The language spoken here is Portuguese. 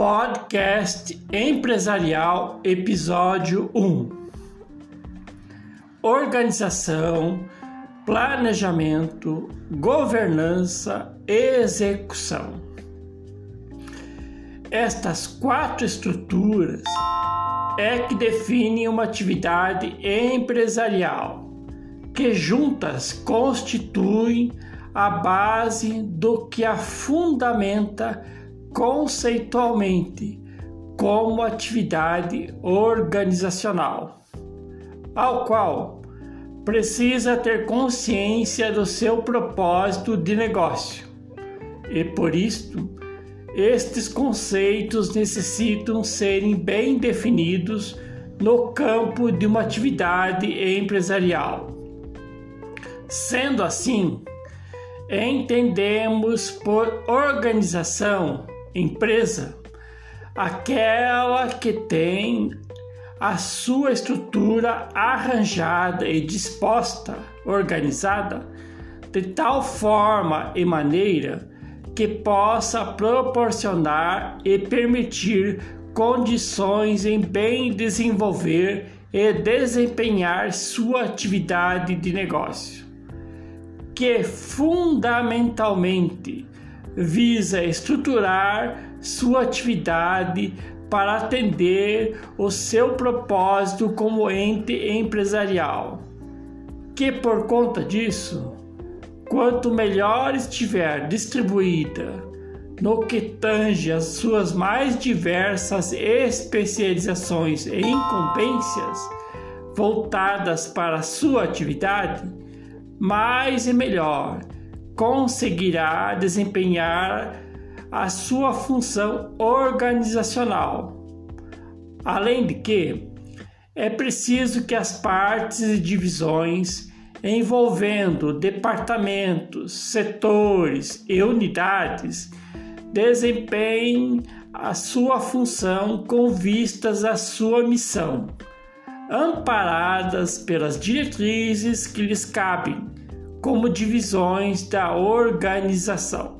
Podcast Empresarial, episódio 1. Organização, planejamento, governança e execução. Estas quatro estruturas é que definem uma atividade empresarial, que juntas constituem a base do que a fundamenta conceitualmente como atividade organizacional, ao qual precisa ter consciência do seu propósito de negócio. E por isto, estes conceitos necessitam serem bem definidos no campo de uma atividade empresarial. Sendo assim, entendemos por organização empresa aquela que tem a sua estrutura arranjada e disposta, organizada, de tal forma e maneira que possa proporcionar e permitir condições em bem desenvolver e desempenhar sua atividade de negócio, que fundamentalmente visa estruturar sua atividade para atender o seu propósito como ente empresarial. Que por conta disso, quanto melhor estiver distribuída no que tange as suas mais diversas especializações e incumbências voltadas para a sua atividade, mais e melhor conseguirá desempenhar a sua função organizacional. Além de que, é preciso que as partes e divisões envolvendo departamentos, setores e unidades desempenhem a sua função com vistas à sua missão, amparadas pelas diretrizes que lhes cabem como divisões da organização.